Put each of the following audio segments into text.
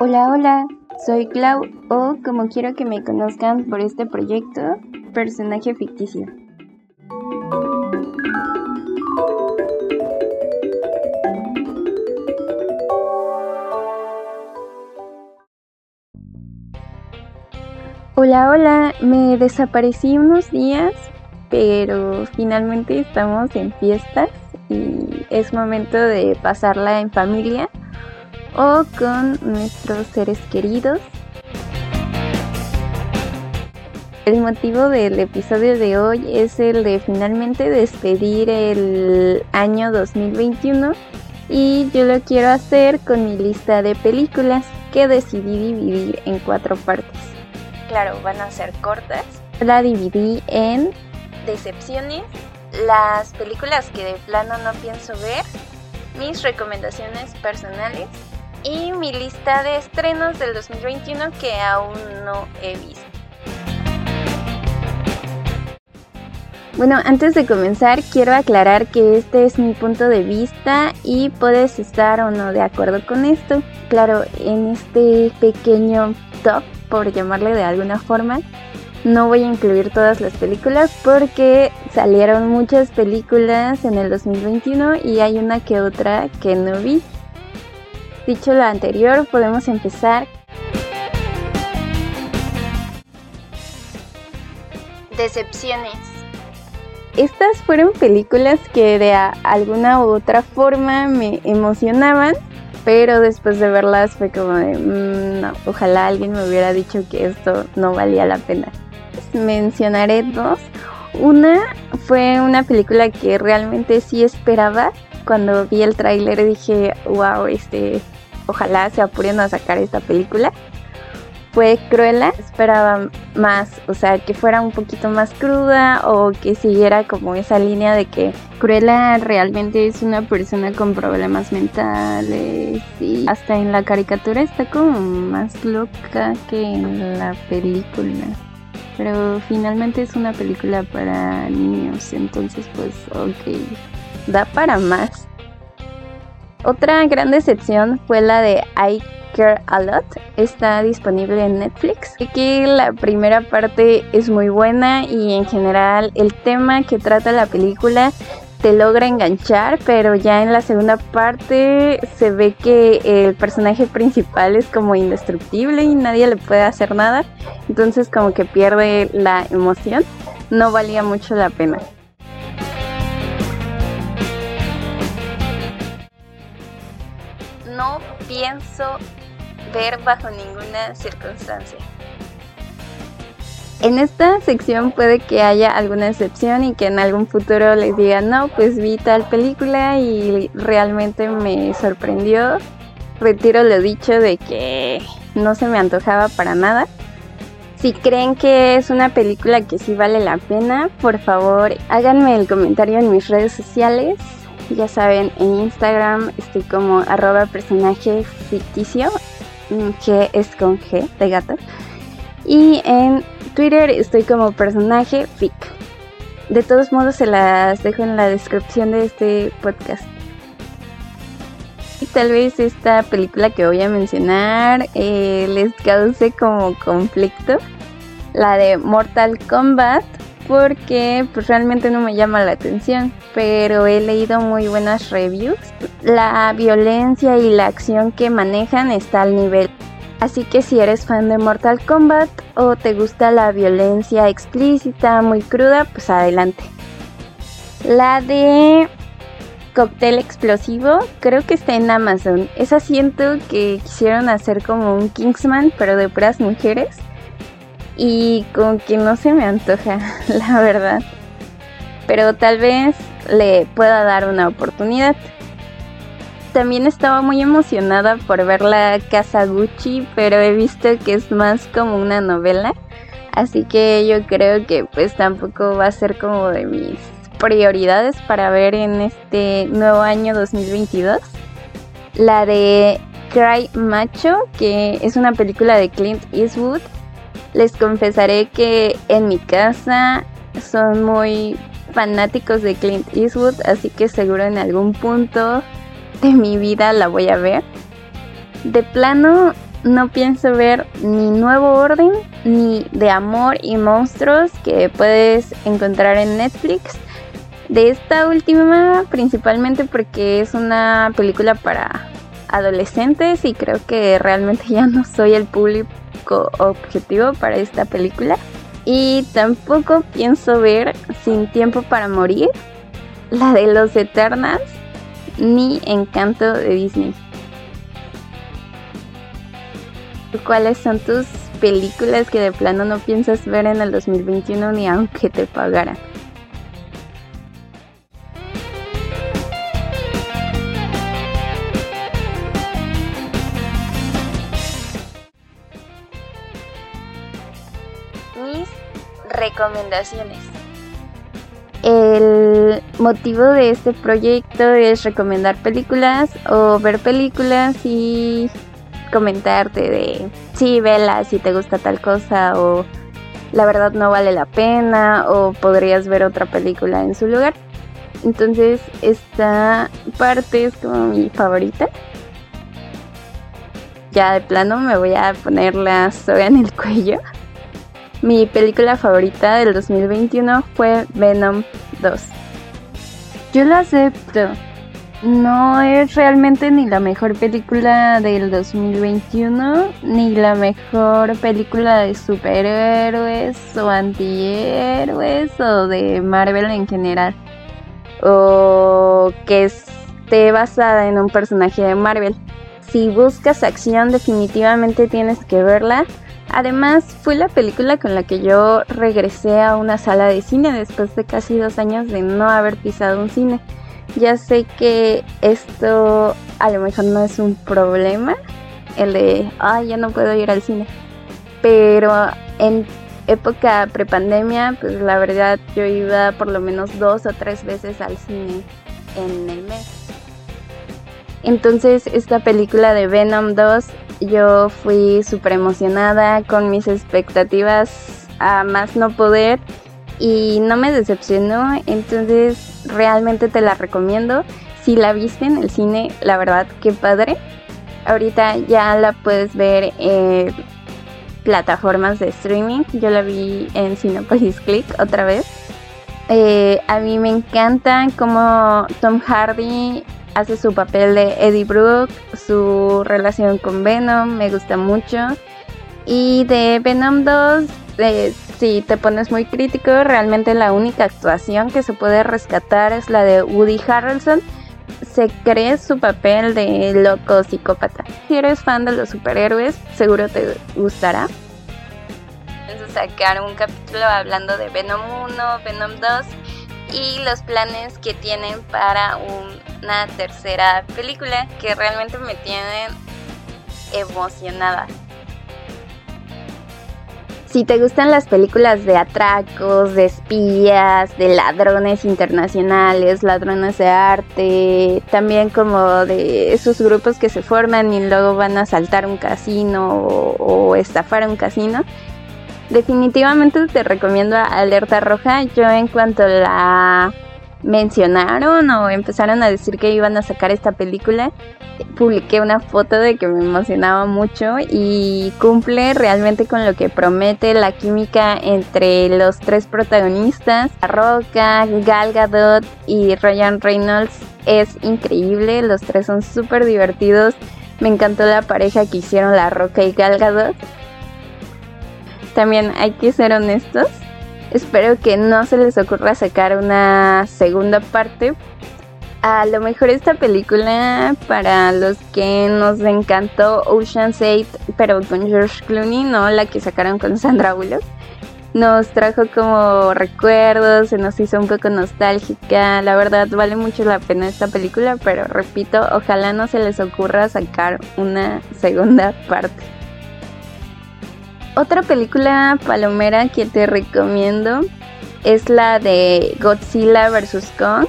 Hola, hola, soy Clau o como quiero que me conozcan por este proyecto, personaje ficticio. Hola, hola, me desaparecí unos días, pero finalmente estamos en fiestas y es momento de pasarla en familia o con nuestros seres queridos. El motivo del episodio de hoy es el de finalmente despedir el año 2021 y yo lo quiero hacer con mi lista de películas que decidí dividir en cuatro partes. Claro, van a ser cortas. La dividí en decepciones, las películas que de plano no pienso ver, mis recomendaciones personales y mi lista de estrenos del 2021 que aún no he visto. Bueno, antes de comenzar quiero aclarar que este es mi punto de vista y puedes estar o no de acuerdo con esto. Claro, en este pequeño top, por llamarle de alguna forma, no voy a incluir todas las películas porque salieron muchas películas en el 2021 y hay una que otra que no vi. Dicho lo anterior, podemos empezar. Decepciones. Estas fueron películas que de alguna u otra forma me emocionaban, pero después de verlas fue como de, mm, no, ojalá alguien me hubiera dicho que esto no valía la pena. Mencionaré dos. Una fue una película que realmente sí esperaba. Cuando vi el tráiler dije, wow, este, ojalá se apuren a sacar esta película. Fue Cruella, esperaba más, o sea, que fuera un poquito más cruda o que siguiera como esa línea de que Cruella realmente es una persona con problemas mentales y hasta en la caricatura está como más loca que en la película. Pero finalmente es una película para niños, entonces pues ok, da para más. Otra gran decepción fue la de I Care A Lot. Está disponible en Netflix. Aquí la primera parte es muy buena y en general el tema que trata la película te logra enganchar, pero ya en la segunda parte se ve que el personaje principal es como indestructible y nadie le puede hacer nada. Entonces como que pierde la emoción. No valía mucho la pena. No pienso ver bajo ninguna circunstancia. En esta sección puede que haya alguna excepción y que en algún futuro les diga, no, pues vi tal película y realmente me sorprendió. Retiro lo dicho de que no se me antojaba para nada. Si creen que es una película que sí vale la pena, por favor háganme el comentario en mis redes sociales ya saben, en Instagram estoy como arroba personaje ficticio, mm, que es con G de gato. Y en Twitter estoy como personaje fic. De todos modos se las dejo en la descripción de este podcast. Y tal vez esta película que voy a mencionar eh, les cause como conflicto. La de Mortal Kombat porque pues realmente no me llama la atención, pero he leído muy buenas reviews. La violencia y la acción que manejan está al nivel. Así que si eres fan de Mortal Kombat o te gusta la violencia explícita, muy cruda, pues adelante. La de cóctel explosivo, creo que está en Amazon. Es asiento que quisieron hacer como un Kingsman, pero de puras mujeres y con que no se me antoja, la verdad. Pero tal vez le pueda dar una oportunidad. También estaba muy emocionada por ver la Casa Gucci, pero he visto que es más como una novela. Así que yo creo que pues tampoco va a ser como de mis prioridades para ver en este nuevo año 2022. La de Cry Macho, que es una película de Clint Eastwood les confesaré que en mi casa son muy fanáticos de Clint Eastwood, así que seguro en algún punto de mi vida la voy a ver. De plano, no pienso ver ni Nuevo Orden ni de Amor y Monstruos que puedes encontrar en Netflix. De esta última principalmente porque es una película para adolescentes y creo que realmente ya no soy el público objetivo para esta película. Y tampoco pienso ver Sin Tiempo para Morir, la de los Eternas, ni Encanto de Disney. ¿Cuáles son tus películas que de plano no piensas ver en el 2021 ni aunque te pagaran? Mis recomendaciones. El motivo de este proyecto es recomendar películas o ver películas y comentarte de sí, vela si te gusta tal cosa o la verdad no vale la pena o podrías ver otra película en su lugar. Entonces esta parte es como mi favorita. Ya de plano me voy a poner la soga en el cuello. Mi película favorita del 2021 fue Venom 2. Yo lo acepto no es realmente ni la mejor película del 2021, ni la mejor película de superhéroes o antihéroes o de Marvel en general. O que esté basada en un personaje de Marvel. Si buscas acción definitivamente tienes que verla. Además fue la película con la que yo regresé a una sala de cine después de casi dos años de no haber pisado un cine. Ya sé que esto a lo mejor no es un problema, el de, ay, ya no puedo ir al cine. Pero en época prepandemia, pues la verdad yo iba por lo menos dos o tres veces al cine en el mes. Entonces esta película de Venom 2 yo fui súper emocionada con mis expectativas a más no poder y no me decepcionó, entonces realmente te la recomiendo. Si la viste en el cine, la verdad que padre. Ahorita ya la puedes ver en plataformas de streaming. Yo la vi en Cinepolis Click otra vez. Eh, a mí me encanta cómo Tom Hardy hace su papel de Eddie Brooke, su relación con Venom, me gusta mucho. Y de Venom 2, eh, si te pones muy crítico, realmente la única actuación que se puede rescatar es la de Woody Harrelson. Se cree su papel de loco psicópata. Si eres fan de los superhéroes, seguro te gustará. Vamos a sacar un capítulo hablando de Venom 1, Venom 2 y los planes que tienen para una tercera película que realmente me tienen emocionada. Si te gustan las películas de atracos, de espías, de ladrones internacionales, ladrones de arte, también como de esos grupos que se forman y luego van a saltar un casino o, estafar un casino, definitivamente te recomiendo Alerta Roja. Yo en cuanto la mencionaron o empezaron a decir que iban a sacar esta película, publiqué una foto de que me emocionaba mucho y cumple realmente con lo que promete la química entre los tres protagonistas, La Roca, Gal Gadot y Ryan Reynolds es increíble, los tres son súper divertidos, me encantó la pareja que hicieron La Roca y Gal Gadot. También hay que ser honestos, espero que no se les ocurra sacar una segunda parte a lo mejor esta película para los que nos encantó Ocean's 8 pero con George Clooney, no la que sacaron con Sandra Bullock. Nos trajo como recuerdos, se nos hizo un poco nostálgica. La verdad vale mucho la pena esta película, pero repito, ojalá no se les ocurra sacar una segunda parte. Otra película palomera que te recomiendo es la de Godzilla vs. Kong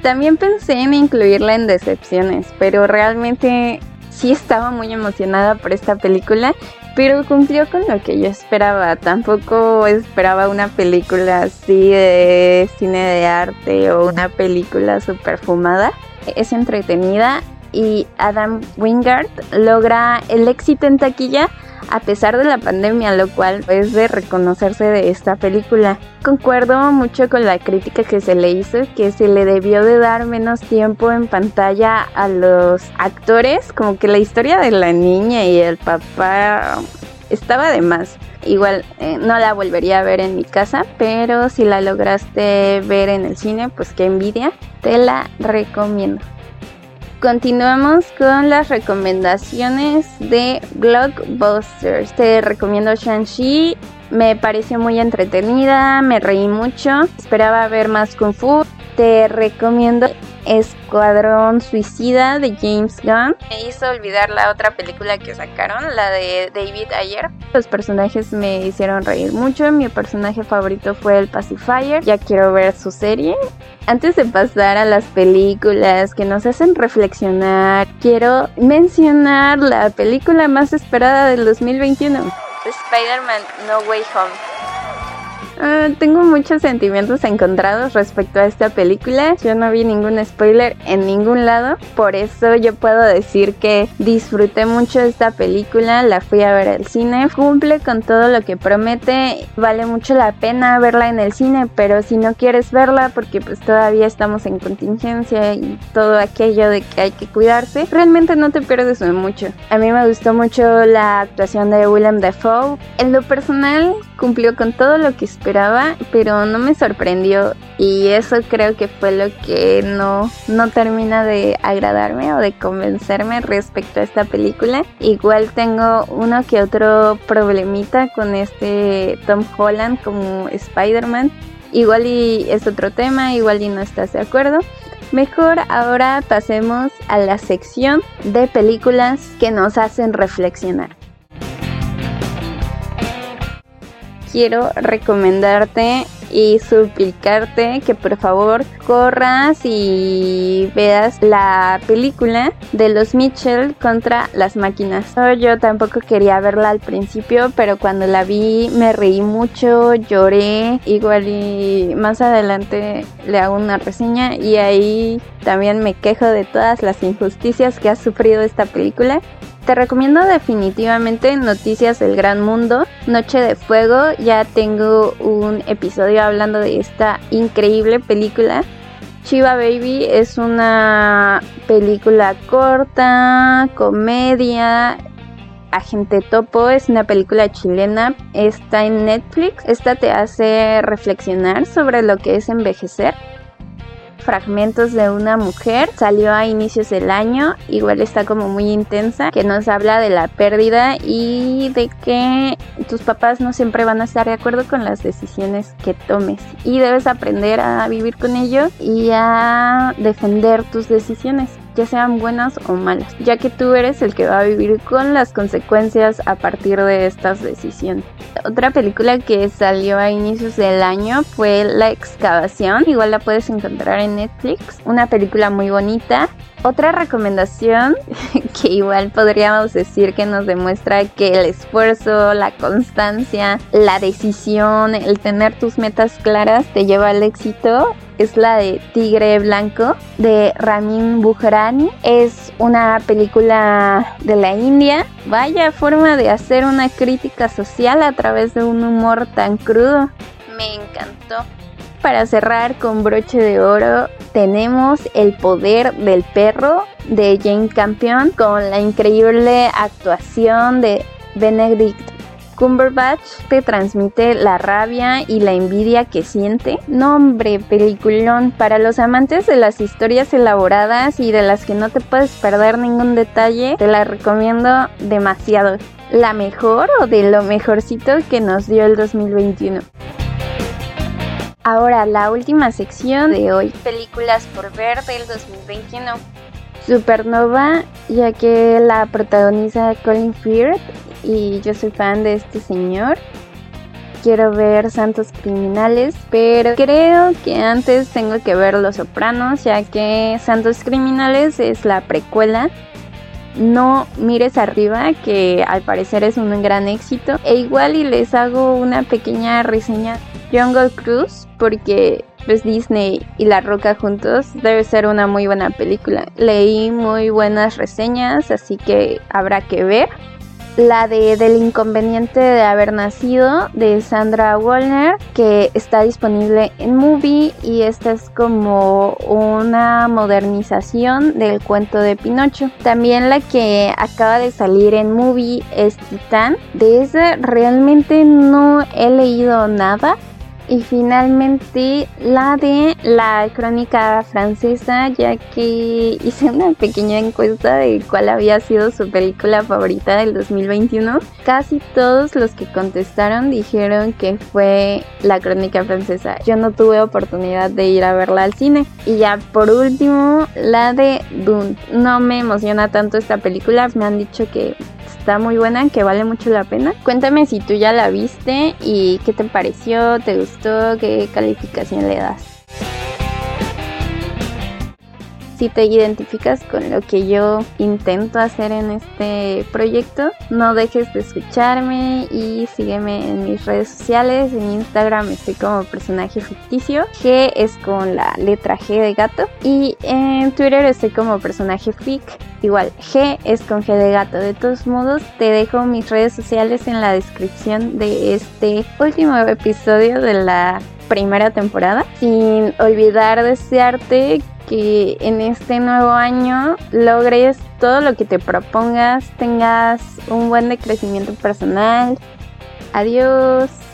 también pensé en incluirla en Decepciones, pero realmente sí estaba muy emocionada por esta película, pero cumplió con lo que yo esperaba. Tampoco esperaba una película así de cine de arte o una película super fumada. Es entretenida y Adam Wingard logra el éxito en taquilla a pesar de la pandemia, lo cual es de reconocerse de esta película. Concuerdo mucho con la crítica que se le hizo, que se le debió de dar menos tiempo en pantalla a los actores, como que la historia de la niña y el papá estaba de más. Igual eh, no la volvería a ver en mi casa, pero si la lograste ver en el cine, pues qué envidia, te la recomiendo. Continuamos con las recomendaciones de Blockbusters. Te recomiendo Shang-Chi. Me pareció muy entretenida, me reí mucho. Esperaba ver más Kung Fu. Te recomiendo Escuadrón Suicida de James Gunn. Me hizo olvidar la otra película que sacaron, la de David Ayer. Los personajes me hicieron reír mucho. Mi personaje favorito fue el Pacifier. Ya quiero ver su serie. Antes de pasar a las películas que nos hacen reflexionar, quiero mencionar la película más esperada del 2021. Spider-Man No Way Home. Ah, tengo muchos sentimientos encontrados respecto a esta película. Yo no vi ningún spoiler en ningún lado. Por eso yo puedo decir que disfruté mucho esta película. La fui a ver al cine. Cumple con todo lo que promete. Vale mucho la pena verla en el cine. Pero si no quieres verla porque pues todavía estamos en contingencia y todo aquello de que hay que cuidarse, realmente no te pierdes mucho. A mí me gustó mucho la actuación de Willem Dafoe. En lo personal cumplió con todo lo que esperaba, pero no me sorprendió y eso creo que fue lo que no, no termina de agradarme o de convencerme respecto a esta película. Igual tengo uno que otro problemita con este Tom Holland como Spider-Man. Igual y es otro tema, igual y no estás de acuerdo. Mejor ahora pasemos a la sección de películas que nos hacen reflexionar. Quiero recomendarte y suplicarte que por favor corras y veas la película de los Mitchell contra las máquinas. Yo tampoco quería verla al principio, pero cuando la vi me reí mucho, lloré, igual y más adelante le hago una reseña y ahí también me quejo de todas las injusticias que ha sufrido esta película te recomiendo definitivamente Noticias del Gran Mundo, Noche de Fuego. Ya tengo un episodio hablando de esta increíble película. Chiva Baby es una película corta, comedia, Agente Topo es una película chilena, está en Netflix. Esta te hace reflexionar sobre lo que es envejecer fragmentos de una mujer, salió a inicios del año, igual está como muy intensa, que nos habla de la pérdida y de que tus papás no siempre van a estar de acuerdo con las decisiones que tomes y debes aprender a vivir con ello y a defender tus decisiones ya sean buenas o malas, ya que tú eres el que va a vivir con las consecuencias a partir de estas decisiones. Otra película que salió a inicios del año fue La excavación, igual la puedes encontrar en Netflix, una película muy bonita. Otra recomendación que igual podríamos decir que nos demuestra que el esfuerzo, la constancia, la decisión, el tener tus metas claras te lleva al éxito es la de Tigre Blanco de Ramin Bujrani. Es una película de la India. Vaya forma de hacer una crítica social a través de un humor tan crudo. Me encantó. Para cerrar con broche de oro, tenemos El poder del perro de Jane Campion con la increíble actuación de Benedict Cumberbatch te transmite la rabia y la envidia que siente. Nombre, peliculón. Para los amantes de las historias elaboradas y de las que no te puedes perder ningún detalle, te la recomiendo demasiado. La mejor o de lo mejorcito que nos dio el 2021. Ahora, la última sección de hoy. Películas por ver del 2021. Supernova, ya que la protagoniza Colin Firth y yo soy fan de este señor. Quiero ver Santos Criminales, pero creo que antes tengo que ver Los Sopranos, ya que Santos Criminales es la precuela. No mires arriba, que al parecer es un gran éxito. E igual y les hago una pequeña reseña Jungle Cruise porque pues Disney y La Roca juntos debe ser una muy buena película. Leí muy buenas reseñas, así que habrá que ver la de Del inconveniente de haber nacido de Sandra Wallner que está disponible en Movie y esta es como una modernización del cuento de Pinocho. También la que acaba de salir en Movie es Titán. De esa realmente no he leído nada y finalmente la de la crónica francesa, ya que hice una pequeña encuesta de cuál había sido su película favorita del 2021. Casi todos los que contestaron dijeron que fue la crónica francesa. Yo no tuve oportunidad de ir a verla al cine. Y ya por último, la de Dune. No me emociona tanto esta película. Me han dicho que está muy buena, que vale mucho la pena. Cuéntame si tú ya la viste y qué te pareció, te gustó, qué calificación le das. Si te identificas con lo que yo intento hacer en este proyecto, no dejes de escucharme y sígueme en mis redes sociales. En Instagram estoy como personaje ficticio. G es con la letra G de gato. Y en Twitter estoy como personaje fic. Igual, G es con G de gato. De todos modos, te dejo mis redes sociales en la descripción de este último episodio de la primera temporada. Sin olvidar desearte que en este nuevo año logres todo lo que te propongas, tengas un buen crecimiento personal. Adiós.